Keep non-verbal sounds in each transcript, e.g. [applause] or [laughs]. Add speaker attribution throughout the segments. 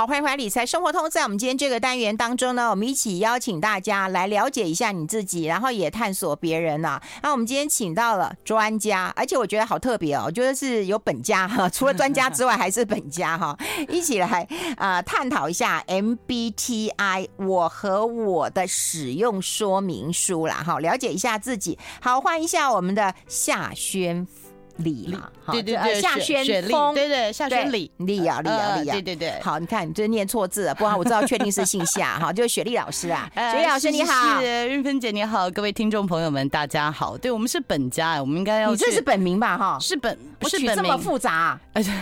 Speaker 1: 好，欢迎回来理财生活通。在我们今天这个单元当中呢，我们一起邀请大家来了解一下你自己，然后也探索别人啊。那我们今天请到了专家，而且我觉得好特别哦，我觉得是有本家哈，除了专家之外还是本家哈，[laughs] 一起来啊、呃、探讨一下 MBTI 我和我的使用说明书啦，哈，了解一下自己。好，欢迎一下我们的夏轩。李嘛，
Speaker 2: 对对对，夏轩峰，对对，夏轩李
Speaker 1: 李啊李啊李啊，
Speaker 2: 对对对，
Speaker 1: 好，你看你这念错字了，不然我知道确定是姓夏哈，[laughs] 就是雪莉老师啊，[laughs] 雪莉老师你好，
Speaker 2: 是云芬姐你好，各位听众朋友们大家好，对我们是本家，我们应该要，
Speaker 1: 你这是本名吧哈，
Speaker 2: 是本，
Speaker 1: 不是这么复杂，
Speaker 2: 而且。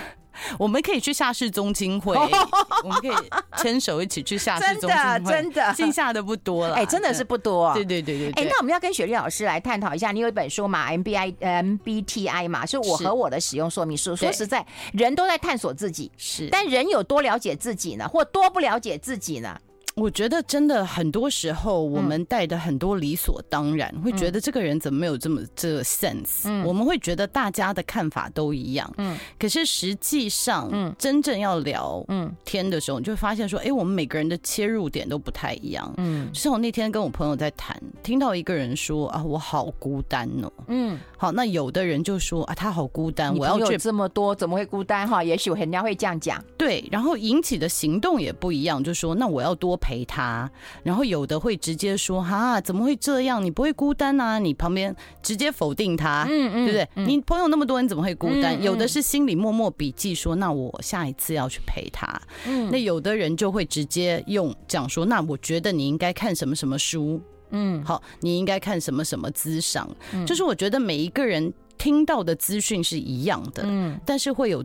Speaker 2: [laughs] 我们可以去夏氏宗亲会，[laughs] 我们可以牵手一起去夏氏宗亲会。真的，真的，姓夏的不多了。
Speaker 1: 哎，真的是不多。
Speaker 2: 对对对对。
Speaker 1: 哎，那我们要跟雪莉老师来探讨一下，你有一本书嘛？M B I M B T I 嘛，是我和我的使用说明书。说实在，人都在探索自己，是，但人有多了解自己呢？或多不了解自己呢？
Speaker 2: 我觉得真的很多时候，我们带的很多理所当然，会觉得这个人怎么没有这么这个 sense？我们会觉得大家的看法都一样，嗯，可是实际上，嗯，真正要聊嗯天的时候，你就会发现说，哎，我们每个人的切入点都不太一样，嗯，就像我那天跟我朋友在谈，听到一个人说啊，我好孤单哦，嗯，好，那有的人就说啊，他好孤单，我要
Speaker 1: 有这么多，怎么会孤单？哈，也许人家会这样讲，
Speaker 2: 对，然后引起的行动也不一样，就说那我要多。陪他，然后有的会直接说：“哈，怎么会这样？你不会孤单啊？你旁边直接否定他，嗯嗯，对不对？嗯、你朋友那么多人，怎么会孤单？有的是心里默默笔记说：那我下一次要去陪他。嗯，那有的人就会直接用讲说：那我觉得你应该看什么什么书，嗯，好，你应该看什么什么资赏。嗯、就是我觉得每一个人听到的资讯是一样的，嗯，但是会有。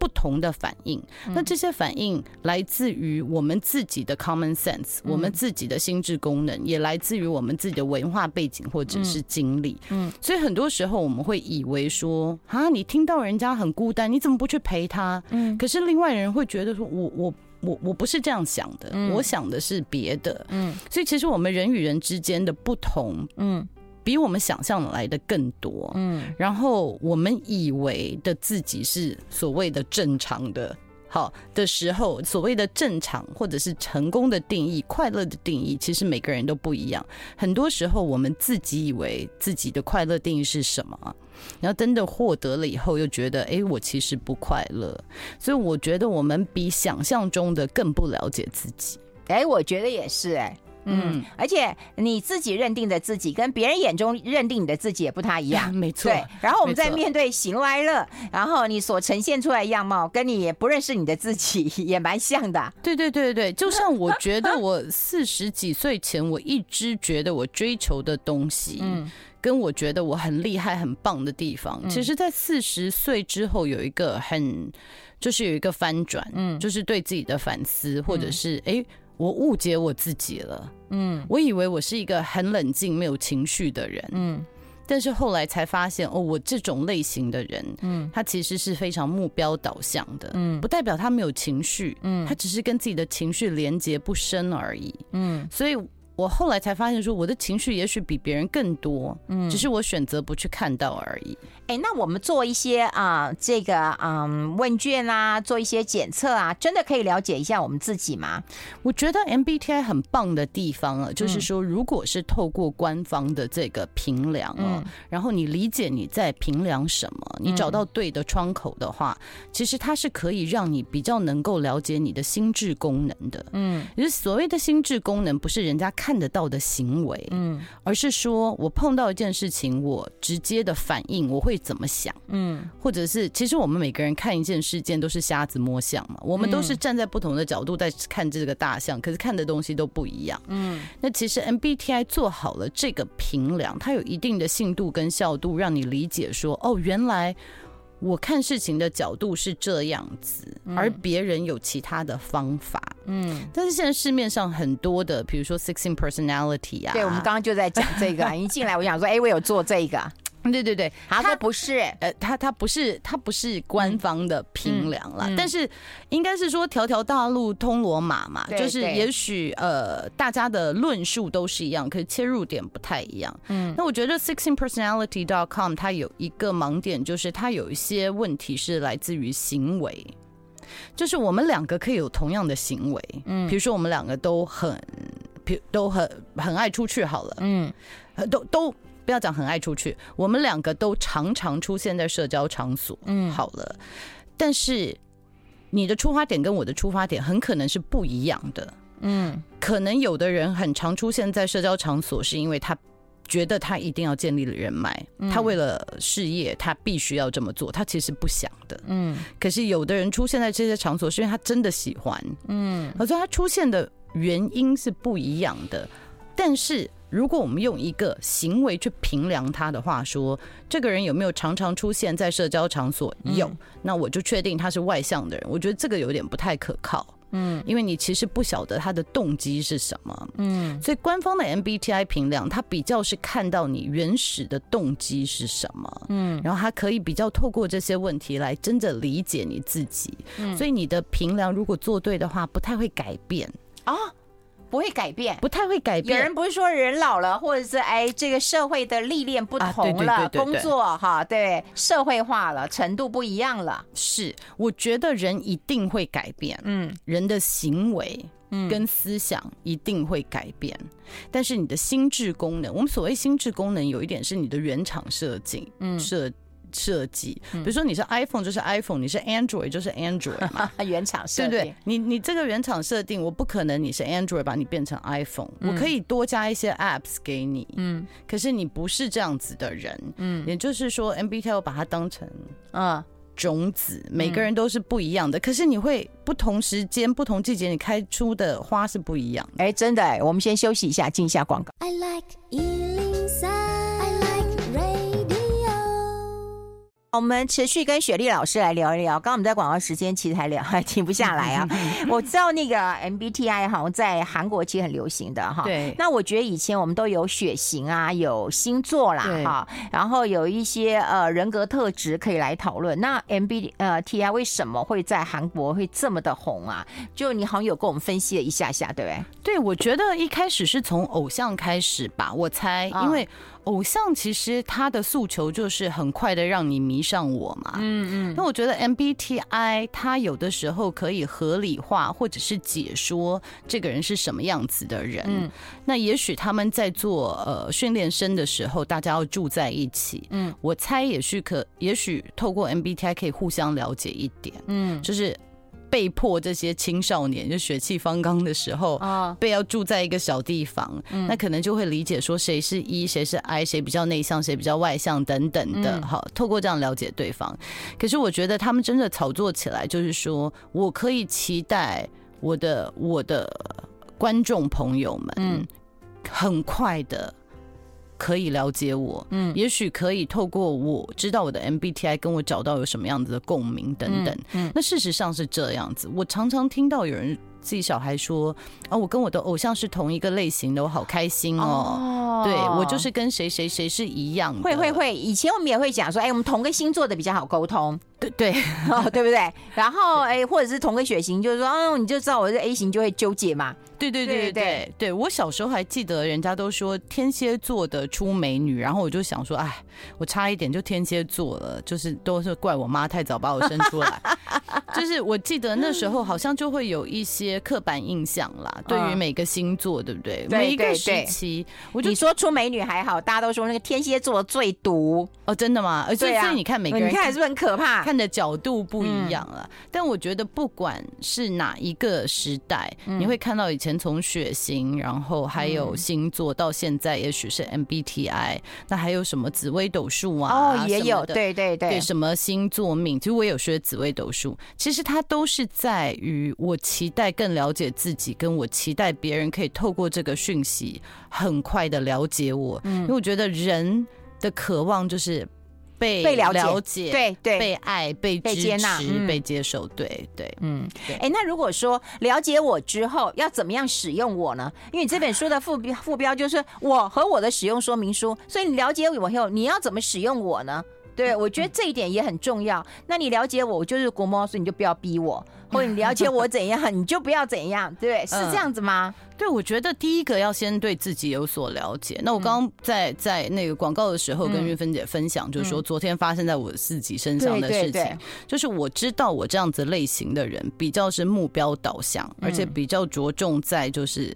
Speaker 2: 不同的反应，那这些反应来自于我们自己的 common sense，我们自己的心智功能，也来自于我们自己的文化背景或者是经历。嗯，所以很多时候我们会以为说，啊，你听到人家很孤单，你怎么不去陪他？嗯，可是另外人会觉得说，我我我我不是这样想的，我想的是别的。嗯，所以其实我们人与人之间的不同，嗯。比我们想象来的更多，嗯，然后我们以为的自己是所谓的正常的，好的时候，所谓的正常或者是成功的定义、快乐的定义，其实每个人都不一样。很多时候，我们自己以为自己的快乐定义是什么，然后真的获得了以后，又觉得，哎，我其实不快乐。所以，我觉得我们比想象中的更不了解自己。
Speaker 1: 哎，我觉得也是，哎。嗯，而且你自己认定的自己跟别人眼中认定你的自己也不太一样，[laughs]
Speaker 2: 没错。
Speaker 1: 对，然后我们在面对喜怒哀乐，然后你所呈现出来的样貌，跟你也不认识你的自己也蛮像的。[laughs]
Speaker 2: 对对对对，就像我觉得我四十几岁前，我一直觉得我追求的东西，嗯，跟我觉得我很厉害、很棒的地方，其实，在四十岁之后有一个很，就是有一个翻转，嗯，就是对自己的反思，或者是哎。我误解我自己了，嗯，我以为我是一个很冷静、没有情绪的人，嗯，但是后来才发现，哦，我这种类型的人，嗯，他其实是非常目标导向的，嗯，不代表他没有情绪，嗯，他只是跟自己的情绪连接不深而已，嗯，所以。我后来才发现，说我的情绪也许比别人更多，嗯，只是我选择不去看到而已。
Speaker 1: 哎，那我们做一些啊、呃，这个嗯问卷啊，做一些检测啊，真的可以了解一下我们自己吗？
Speaker 2: 我觉得 MBTI 很棒的地方啊，就是说，如果是透过官方的这个评量啊，嗯、然后你理解你在评量什么，你找到对的窗口的话，嗯、其实它是可以让你比较能够了解你的心智功能的。嗯，就是所谓的心智功能，不是人家看。看得到的行为，嗯，而是说我碰到一件事情，我直接的反应，我会怎么想，嗯，或者是其实我们每个人看一件事件都是瞎子摸象嘛，我们都是站在不同的角度在看这个大象，可是看的东西都不一样，嗯，那其实 MBTI 做好了这个评量，它有一定的信度跟效度，让你理解说，哦，原来。我看事情的角度是这样子，而别人有其他的方法。嗯，但是现在市面上很多的，比如说 Sixteen Personality 啊，
Speaker 1: 对，我们刚刚就在讲这个。[laughs] 一进来我想说，哎，我有做这个。
Speaker 2: 对对对，
Speaker 1: 他说不是，
Speaker 2: 呃，他他不是，他不是官方的评量啦，但是应该是说条条大路通罗马嘛，就是也许呃大家的论述都是一样，可是切入点不太一样。嗯，那我觉得 sixteenpersonality.com 它有一个盲点，就是它有一些问题是来自于行为。就是我们两个可以有同样的行为，嗯，比如说我们两个都很，都很很爱出去好了，嗯，都都不要讲很爱出去，我们两个都常常出现在社交场所，嗯，好了，但是你的出发点跟我的出发点很可能是不一样的，嗯，可能有的人很常出现在社交场所，是因为他。觉得他一定要建立了人脉，他为了事业，他必须要这么做。他其实不想的，嗯。可是有的人出现在这些场所，是因为他真的喜欢，嗯。所以他出现的原因是不一样的。但是如果我们用一个行为去评量他的话，说这个人有没有常常出现在社交场所？有，那我就确定他是外向的人。我觉得这个有点不太可靠。嗯，因为你其实不晓得他的动机是什么，嗯，所以官方的 MBTI 评量，他比较是看到你原始的动机是什么，嗯，然后他可以比较透过这些问题来真的理解你自己，嗯，所以你的评量如果做对的话，不太会改变。啊。
Speaker 1: 不会改变，
Speaker 2: 不太会改变。
Speaker 1: 有人不是说人老了，或者是哎，这个社会的历练不同了，工作哈，对，社会化了，程度不一样了。
Speaker 2: 是，我觉得人一定会改变，嗯，人的行为跟思想一定会改变，但是你的心智功能，我们所谓心智功能，有一点是你的原厂设计，嗯，设。设计，比如说你是 iPhone 就是 iPhone，你是 Android 就是 Android 嘛，[laughs]
Speaker 1: 原厂设定，对不对？
Speaker 2: 你你这个原厂设定，我不可能你是 Android 把你变成 iPhone，我可以多加一些 apps 给你，嗯，可是你不是这样子的人，嗯，也就是说 MBTI 我把它当成啊种子，每个人都是不一样的，可是你会不同时间、不同季节，你开出的花是不一样。
Speaker 1: 哎，真的，我们先休息一下，进一下广告。I like 我们持续跟雪莉老师来聊一聊。刚刚我们在广告时间其实还聊 [laughs] 还停不下来啊。[laughs] 我知道那个 MBTI 好像在韩国其实很流行的哈。对。那我觉得以前我们都有血型啊，有星座啦哈，然后有一些呃人格特质可以来讨论。那 MBTI 为什么会在韩国会这么的红啊？就你好像有跟我们分析了一下下，对不对？
Speaker 2: 对，我觉得一开始是从偶像开始吧，我猜，因为。偶像其实他的诉求就是很快的让你迷上我嘛，嗯嗯。那我觉得 MBTI 他有的时候可以合理化或者是解说这个人是什么样子的人。嗯。那也许他们在做呃训练生的时候，大家要住在一起。嗯。我猜也许可，也许透过 MBTI 可以互相了解一点。嗯。就是。被迫这些青少年就血气方刚的时候，啊被要住在一个小地方，那可能就会理解说谁是 E，谁是 I，谁比较内向，谁比较外向等等的。好，透过这样了解对方。可是我觉得他们真的炒作起来，就是说我可以期待我的我的观众朋友们，很快的。可以了解我，嗯，也许可以透过我知道我的 MBTI 跟我找到有什么样子的共鸣等等，嗯，嗯，那事实上是这样子。我常常听到有人自己小孩说啊，我跟我的偶像是同一个类型的，我好开心哦。哦对，我就是跟谁谁谁是一样的。会会会，以前我们也会讲说，哎，我们同个星座的比较好沟通。对 [laughs] 对 [laughs] 哦，对不对？然后哎，或者是同个血型，就是说，哦，你就知道我是 A 型，就会纠结嘛。对对对对对，对，我小时候还记得，人家都说天蝎座的出美女，然后我就想说，哎，我差一点就天蝎座了，就是都是怪我妈太早把我生出来。[laughs] 就是我记得那时候好像就会有一些刻板印象啦，对于每个星座，对不对？每一个时期，我就你说出美女还好，大家都说那个天蝎座最毒哦，真的吗？而且所以你看每个人，你看是不是很可怕？看的角度不一样了。但我觉得不管是哪一个时代，你会看到以前。从血型，然后还有星座，到现在也许是 MBTI，那还有什么紫微斗数啊？哦，也有，对对对，对什么星座命？其实我有学紫微斗数，其实它都是在于我期待更了解自己，跟我期待别人可以透过这个讯息很快的了解我，因为我觉得人的渴望就是。被被了解，对对，被爱、被被接纳、被接受，对对，嗯，哎，那如果说了解我之后，要怎么样使用我呢？因为你这本书的副标副标就是我和我的使用说明书，所以你了解我以后，你要怎么使用我呢？对
Speaker 1: 对，我觉得这一点也很重要。那你了解我，我就是国猫，所以你就不要逼我，[laughs] 或者你了解我怎样，你就不要怎样，对，是这样子吗？
Speaker 2: 嗯、对，我觉得第一个要先对自己有所了解。那我刚刚在在那个广告的时候跟玉芬姐分享，就是说昨天发生在我自己身上的事情，就是我知道我这样子类型的人比较是目标导向，而且比较着重在就是。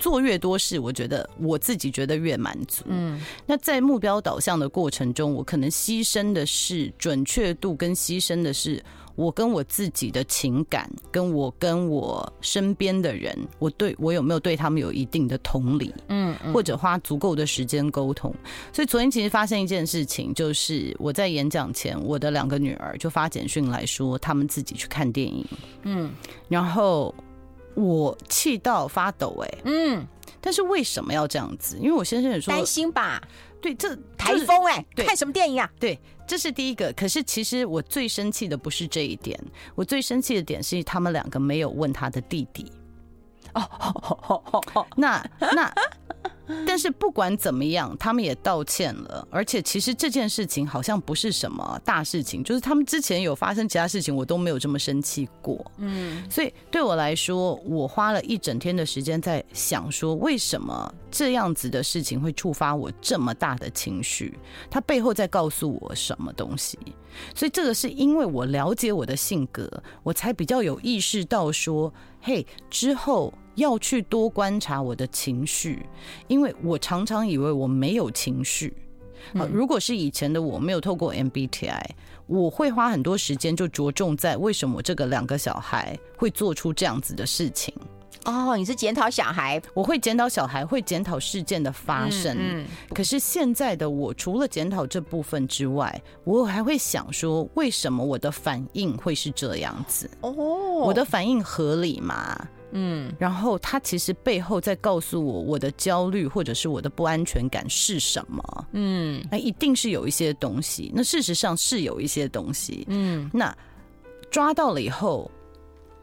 Speaker 2: 做越多事，我觉得我自己觉得越满足。嗯，那在目标导向的过程中，我可能牺牲的是准确度，跟牺牲的是我跟我自己的情感，跟我跟我身边的人，我对我有没有对他们有一定的同理，嗯，或者花足够的时间沟通。所以昨天其实发生一件事情，就是我在演讲前，我的两个女儿就发简讯来说，他们自己去看电影，嗯，然后。我气到发抖，欸，哎，嗯，但是为什么要这样子？因为我先生也说
Speaker 1: 担心吧，
Speaker 2: 对，这
Speaker 1: 台风，哎，看什么电影啊？
Speaker 2: 对，这是第一个。可是其实我最生气的不是这一点，我最生气的点是他们两个没有问他的弟弟。[laughs] 哦，那那。但是不管怎么样，他们也道歉了，而且其实这件事情好像不是什么大事情，就是他们之前有发生其他事情，我都没有这么生气过。嗯，所以对我来说，我花了一整天的时间在想说，为什么这样子的事情会触发我这么大的情绪？它背后在告诉我什么东西？所以这个是因为我了解我的性格，我才比较有意识到说，嘿，之后。要去多观察我的情绪，因为我常常以为我没有情绪。好，如果是以前的我没有透过 MBTI，我会花很多时间就着重在为什么这个两个小孩会做出这样子的事情。
Speaker 1: 哦，你是检讨小孩，
Speaker 2: 我会检讨小孩，会检讨事件的发生。嗯，可是现在的我，除了检讨这部分之外，我还会想说，为什么我的反应会是这样子？哦，我的反应合理吗？嗯，然后他其实背后在告诉我，我的焦虑或者是我的不安全感是什么？嗯，那一定是有一些东西。那事实上是有一些东西。嗯，那抓到了以后，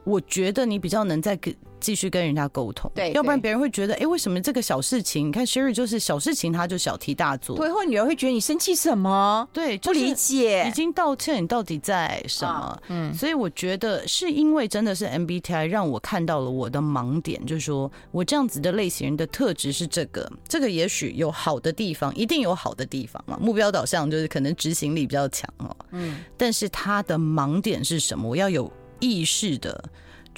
Speaker 2: 我觉得你比较能再跟。继续跟人家沟通，对，要不然别人会觉得，哎，为什么这个小事情？你看 Sherry 就是小事情，他就小题大做。
Speaker 1: 对，或女儿会觉得你生气什么？
Speaker 2: 对，
Speaker 1: 不理解，
Speaker 2: 已经道歉，你到底在什么？嗯，所以我觉得是因为真的是 MBTI 让我看到了我的盲点，就是说我这样子的类型人的特质是这个，这个也许有好的地方，一定有好的地方嘛。目标导向就是可能执行力比较强哦，嗯，但是他的盲点是什么？我要有意识的。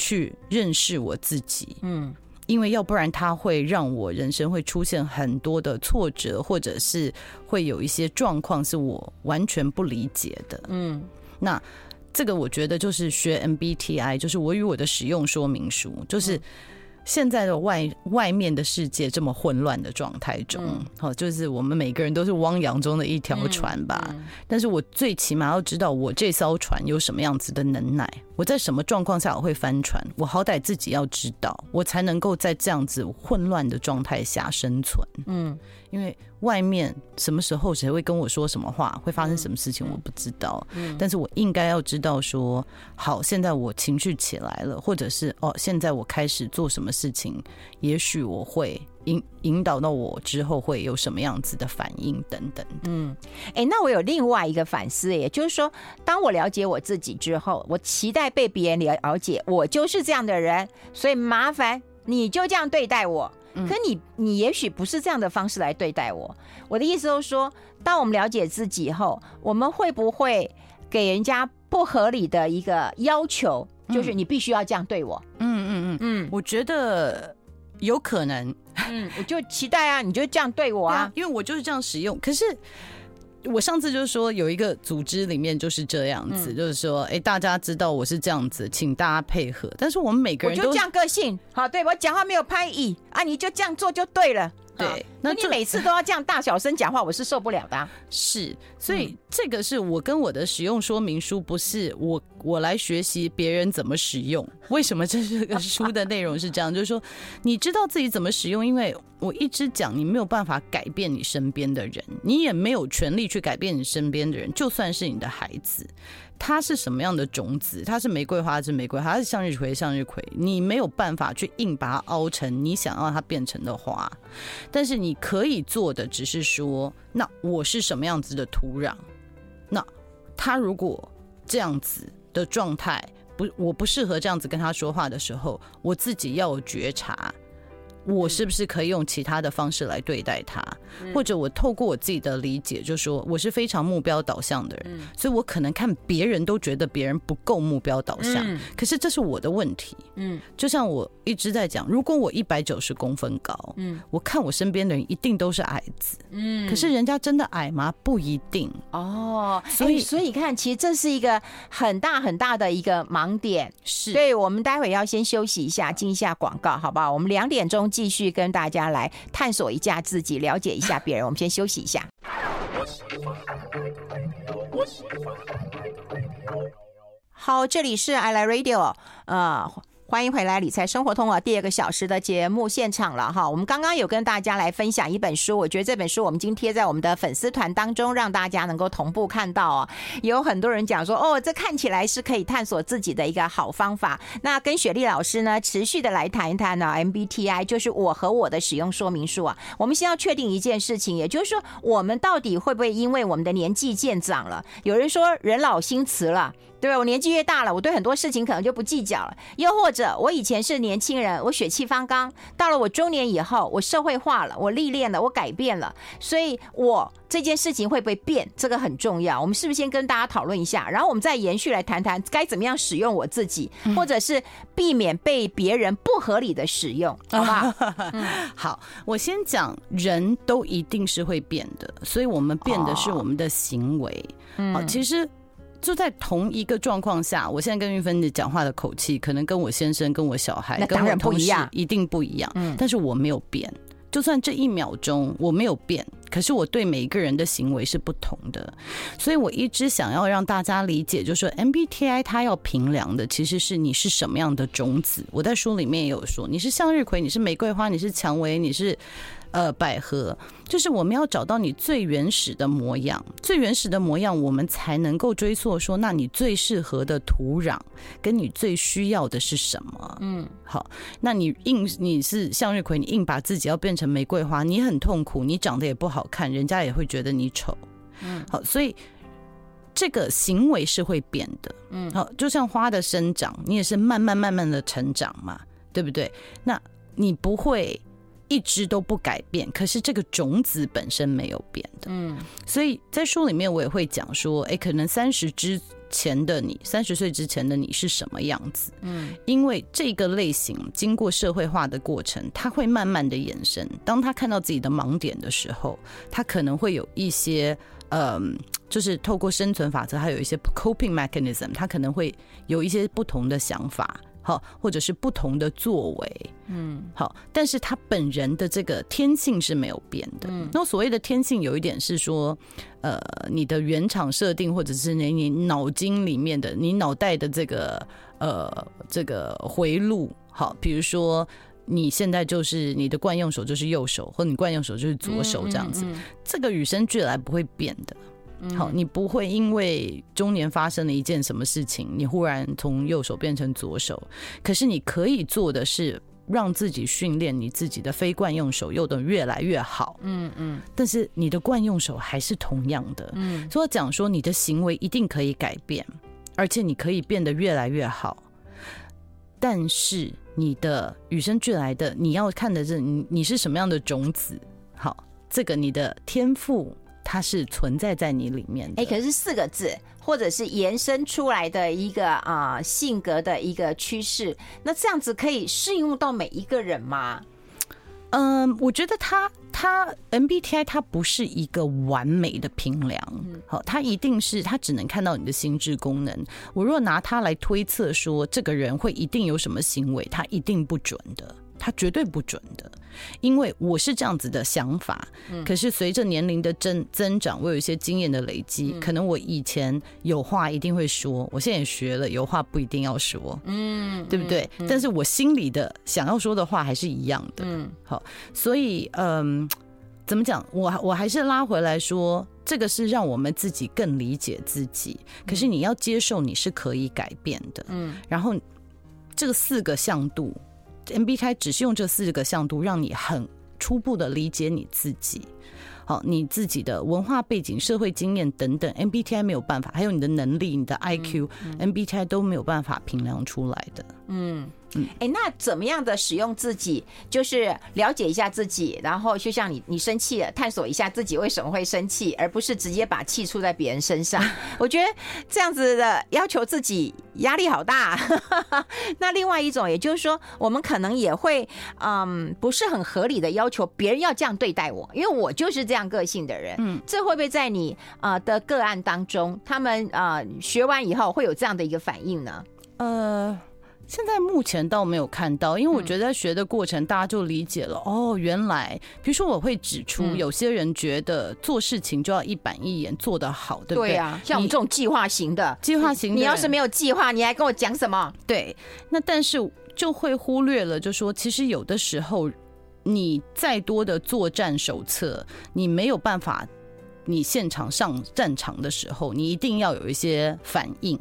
Speaker 2: 去认识我自己，嗯，因为要不然他会让我人生会出现很多的挫折，或者是会有一些状况是我完全不理解的，嗯，那这个我觉得就是学 MBTI，就是我与我的使用说明书，就是。现在的外外面的世界这么混乱的状态中，好、嗯，就是我们每个人都是汪洋中的一条船吧。嗯嗯、但是我最起码要知道我这艘船有什么样子的能耐，我在什么状况下我会翻船，我好歹自己要知道，我才能够在这样子混乱的状态下生存。嗯。因为外面什么时候谁会跟我说什么话，会发生什么事情，我不知道。嗯，但是我应该要知道说，好，现在我情绪起来了，或者是哦，现在我开始做什么事情，也许我会引引导到我之后会有什么样子的反应等等。
Speaker 1: 嗯，哎，那我有另外一个反思，也就是说，当我了解我自己之后，我期待被别人了解，我就是这样的人，所以麻烦你就这样对待我。可你，你也许不是这样的方式来对待我。我的意思就是说，当我们了解自己后，我们会不会给人家不合理的一个要求，就是你必须要这样对我？嗯嗯嗯嗯，
Speaker 2: 我觉得有可能。
Speaker 1: 嗯，我就期待啊，你就这样对我啊，
Speaker 2: 因为我就是这样使用。可是。我上次就是说有一个组织里面就是这样子，嗯、就是说，哎、欸，大家知道我是这样子，请大家配合。但是我们每个人都
Speaker 1: 我就这样个性，好，对，我讲话没有拍椅啊，你就这样做就对了。对，那你每次都要这样大小声讲话，我是受不了的啊。[laughs]
Speaker 2: 是，所以这个是我跟我的使用说明书，不是我我来学习别人怎么使用。为什么这是个 [laughs] 书的内容是这样？就是说，你知道自己怎么使用，因为我一直讲，你没有办法改变你身边的人，你也没有权利去改变你身边的人，就算是你的孩子。它是什么样的种子？它是玫瑰花，是玫瑰花；它是向日葵，向日葵。你没有办法去硬把它凹成你想要它变成的花，但是你可以做的只是说，那我是什么样子的土壤？那他如果这样子的状态不，我不适合这样子跟他说话的时候，我自己要有觉察。我是不是可以用其他的方式来对待他，或者我透过我自己的理解，就说我是非常目标导向的人，所以我可能看别人都觉得别人不够目标导向，可是这是我的问题。嗯，就像我一直在讲，如果我一百九十公分高，嗯，我看我身边的人一定都是矮子，嗯，可是人家真的矮吗？不一定
Speaker 1: 哦。所以，所以看，其实这是一个很大很大的一个盲点。是，所以我们待会要先休息一下，进一下广告，好不好？我们两点钟。继续跟大家来探索一下自己，了解一下别人。我们先休息一下。好，这里是 I l i Radio，呃。欢迎回来，理财生活通啊，第二个小时的节目现场了哈。我们刚刚有跟大家来分享一本书，我觉得这本书我们今天贴在我们的粉丝团当中，让大家能够同步看到哦。有很多人讲说，哦，这看起来是可以探索自己的一个好方法。那跟雪莉老师呢，持续的来谈一谈呢，MBTI 就是我和我的使用说明书啊。我们先要确定一件事情，也就是说，我们到底会不会因为我们的年纪渐长了？有人说人老心慈了。对，我年纪越大了，我对很多事情可能就不计较了。又或者，我以前是年轻人，我血气方刚；到了我中年以后，我社会化了，我历练了，我改变了。所以，我这件事情会不会变？这个很重要。我们是不是先跟大家讨论一下，然后我们再延续来谈谈该怎么样使用我自己，或者是避免被别人不合理的使用，好吧？[laughs]
Speaker 2: 嗯，好，我先讲，人都一定是会变的，所以我们变的是我们的行为。嗯，好，其实。就在同一个状况下，我现在跟玉芬姐讲话的口气，可能跟我先生、跟我小孩、跟我同事一定不一样。嗯，但是我没有变，就算这一秒钟我没有变，可是我对每一个人的行为是不同的。所以我一直想要让大家理解，就是说 MBTI 它要评量的其实是你是什么样的种子。我在书里面也有说，你是向日葵，你是玫瑰花，你是蔷薇，你是。呃，百合就是我们要找到你最原始的模样，最原始的模样，我们才能够追溯说，那你最适合的土壤，跟你最需要的是什么？嗯，好，那你硬你是向日葵，你硬把自己要变成玫瑰花，你很痛苦，你长得也不好看，人家也会觉得你丑。嗯，好，所以这个行为是会变的。嗯，好，就像花的生长，你也是慢慢慢慢的成长嘛，对不对？那你不会。一直都不改变，可是这个种子本身没有变的。嗯，所以在书里面我也会讲说，哎，可能三十之前的你，三十岁之前的你是什么样子？嗯，因为这个类型经过社会化的过程，他会慢慢的延伸。当他看到自己的盲点的时候，他可能会有一些，嗯，就是透过生存法则，还有一些 coping mechanism，他可能会有一些不同的想法。好，或者是不同的作为，嗯，好，但是他本人的这个天性是没有变的。嗯，那所谓的天性，有一点是说，呃，你的原厂设定，或者是你你脑筋里面的，你脑袋的这个呃这个回路，好，比如说你现在就是你的惯用手就是右手，或者你惯用手就是左手这样子，嗯嗯嗯，这个与生俱来不会变的。好，你不会因为中年发生了一件什么事情，你忽然从右手变成左手。可是你可以做的是，让自己训练你自己的非惯用手用得越来越好。嗯嗯。但是你的惯用手还是同样的。嗯。所以讲说，你的行为一定可以改变，而且你可以变得越来越好。但是你的与生俱来的，你要看的是你你是什么样的种子。好，这个你的天赋。它是存在在你里面的，哎，
Speaker 1: 可是四个字，或者是延伸出来的一个啊、呃、性格的一个趋势，那这样子可以适用到每一个人吗？
Speaker 2: 嗯，我觉得它它 MBTI 它不是一个完美的评量，好，它一定是它只能看到你的心智功能。我若拿它来推测说这个人会一定有什么行为，它一定不准的。它绝对不准的，因为我是这样子的想法。嗯、可是随着年龄的增增长，我有一些经验的累积，嗯、可能我以前有话一定会说，我现在也学了，有话不一定要说，嗯，对不对？嗯、但是我心里的想要说的话还是一样的。嗯，好，所以嗯，怎么讲？我我还是拉回来说，这个是让我们自己更理解自己。可是你要接受你是可以改变的。嗯，然后这个四个向度。MBTI 只是用这四个向度，让你很初步的理解你自己。好，你自己的文化背景、社会经验等等，MBTI 没有办法，还有你的能力、你的 IQ，MBTI 都没有办法评量出来的。
Speaker 1: 嗯。嗯，哎，那怎么样的使用自己，就是了解一下自己，然后就像你，你生气了，探索一下自己为什么会生气，而不是直接把气出在别人身上。[laughs] 我觉得这样子的要求自己压力好大。[laughs] 那另外一种，也就是说，我们可能也会，嗯，不是很合理的要求别人要这样对待我，因为我就是这样个性的人。嗯，这会不会在你啊的个案当中，他们啊学完以后会有这样的一个反应呢？
Speaker 2: 呃。现在目前倒没有看到，因为我觉得在学的过程，大家就理解了、嗯、哦，原来比如说我会指出，有些人觉得做事情就要一板一眼做得好，对不对？对啊，
Speaker 1: 像我们这种计划型的，
Speaker 2: 计划型的，
Speaker 1: 你要是没有计划，你还跟我讲什么？
Speaker 2: 对，那但是就会忽略了，就说其实有的时候，你再多的作战手册，你没有办法，你现场上战场的时候，你一定要有一些反应。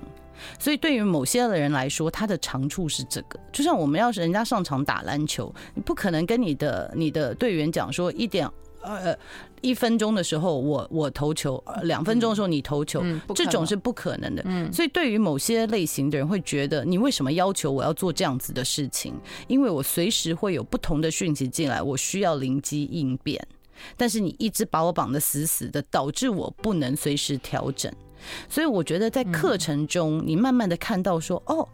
Speaker 2: 所以，对于某些的人来说，他的长处是这个。就像我们要是人家上场打篮球，你不可能跟你的你的队员讲说一点呃一分钟的时候我我投球，两分钟的时候你投球，这种是不可能的。所以，对于某些类型的人会觉得，你为什么要求我要做这样子的事情？因为我随时会有不同的讯息进来，我需要灵机应变。但是你一直把我绑得死死的，导致我不能随时调整。所以我觉得在课程中，你慢慢的看到说，哦，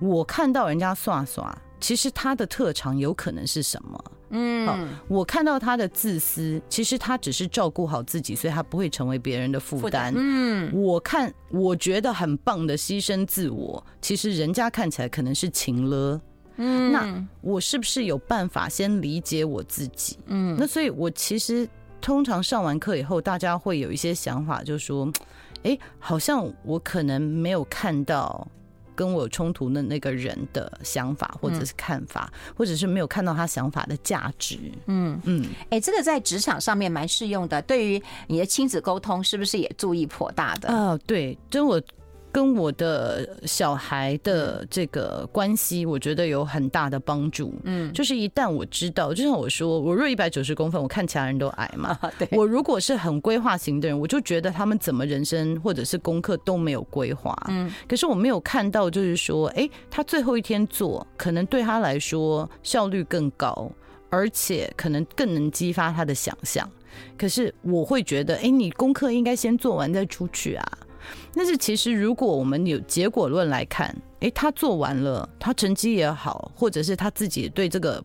Speaker 2: 我看到人家耍耍，其实他的特长有可能是什么？嗯，我看到他的自私，其实他只是照顾好自己，所以他不会成为别人的负担。嗯，我看我觉得很棒的牺牲自我，其实人家看起来可能是情了。嗯，那我是不是有办法先理解我自己？嗯，那所以我其实通常上完课以后，大家会有一些想法，就是说。哎，好像我可能没有看到跟我有冲突的那个人的想法或者是看法，嗯、或者是没有看到他想法的价值。嗯嗯，
Speaker 1: 哎、嗯，这个在职场上面蛮适用的。对于你的亲子沟通，是不是也注意颇大的？
Speaker 2: 哦，对，真我。跟我的小孩的这个关系，我觉得有很大的帮助。嗯，就是一旦我知道，就像我说，我若一百九十公分，我看其他人都矮嘛。[laughs] 对，我如果是很规划型的人，我就觉得他们怎么人生或者是功课都没有规划。嗯，可是我没有看到，就是说，哎，他最后一天做，可能对他来说效率更高，而且可能更能激发他的想象。可是我会觉得，哎，你功课应该先做完再出去啊。但是其实，如果我们有结果论来看，诶，他做完了，他成绩也好，或者是他自己对这个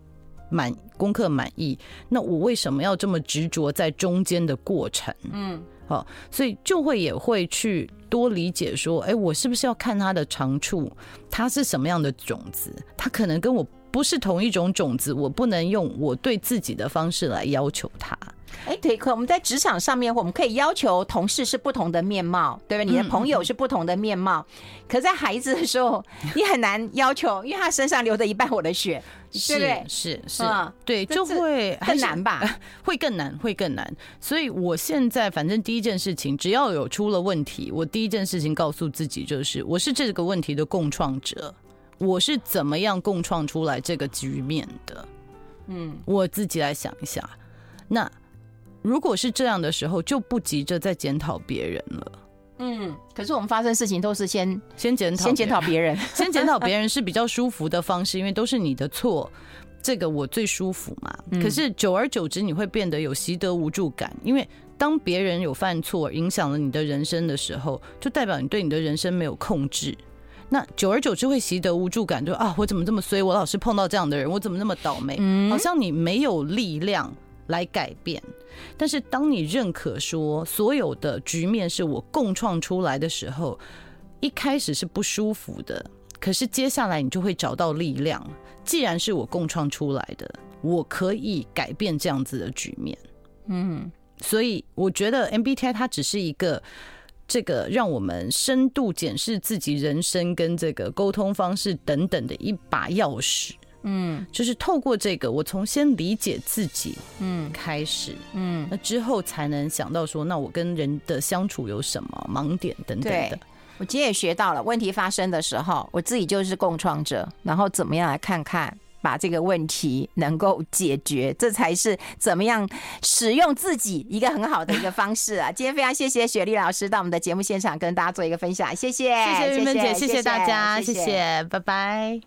Speaker 2: 满功课满意，那我为什么要这么执着在中间的过程？嗯，好，所以就会也会去多理解说，诶，我是不是要看他的长处，他是什么样的种子？他可能跟我不是同一种种子，我不能用我对自己的方式来要求他。
Speaker 1: 哎，对，可我们在职场上面，我们可以要求同事是不同的面貌，对吧？你的朋友是不同的面貌，可在孩子的时候，你很难要求，因为他身上流着一半我的血，对不对？
Speaker 2: 是是，对，就会
Speaker 1: 更难吧？[laughs]
Speaker 2: 会更难，会更难。所以我现在反正第一件事情，只要有出了问题，我第一件事情告诉自己就是，我是这个问题的共创者，我是怎么样共创出来这个局面的？嗯，我自己来想一下，那。如果是这样的时候，就不急着再检讨别人了。
Speaker 1: 嗯，可是我们发生事情都是先
Speaker 2: 先检讨，
Speaker 1: 先检讨别人，[laughs]
Speaker 2: 先检讨别人是比较舒服的方式，因为都是你的错，这个我最舒服嘛。可是久而久之，你会变得有习得无助感，因为当别人有犯错影响了你的人生的时候，就代表你对你的人生没有控制。那久而久之会习得无助感，就啊，我怎么这么衰？我老是碰到这样的人，我怎么那么倒霉？好像你没有力量来改变。但是，当你认可说所有的局面是我共创出来的时候，一开始是不舒服的。可是接下来你就会找到力量。既然是我共创出来的，我可以改变这样子的局面。嗯，所以我觉得 MBTI 它只是一个这个让我们深度检视自己人生跟这个沟通方式等等的一把钥匙。嗯，就是透过这个，我从先理解自己，嗯，开始，嗯，那之后才能想到说，那我跟人的相处有什么盲点等等的。
Speaker 1: 我今天也学到了，问题发生的时候，我自己就是共创者，然后怎么样来看看，把这个问题能够解决，这才是怎么样使用自己一个很好的一个方式啊！[laughs] 今天非常谢谢雪莉老师到我们的节目现场跟大家做一个分享，谢谢，
Speaker 2: 谢谢云芬姐，谢谢大家，谢谢，拜拜。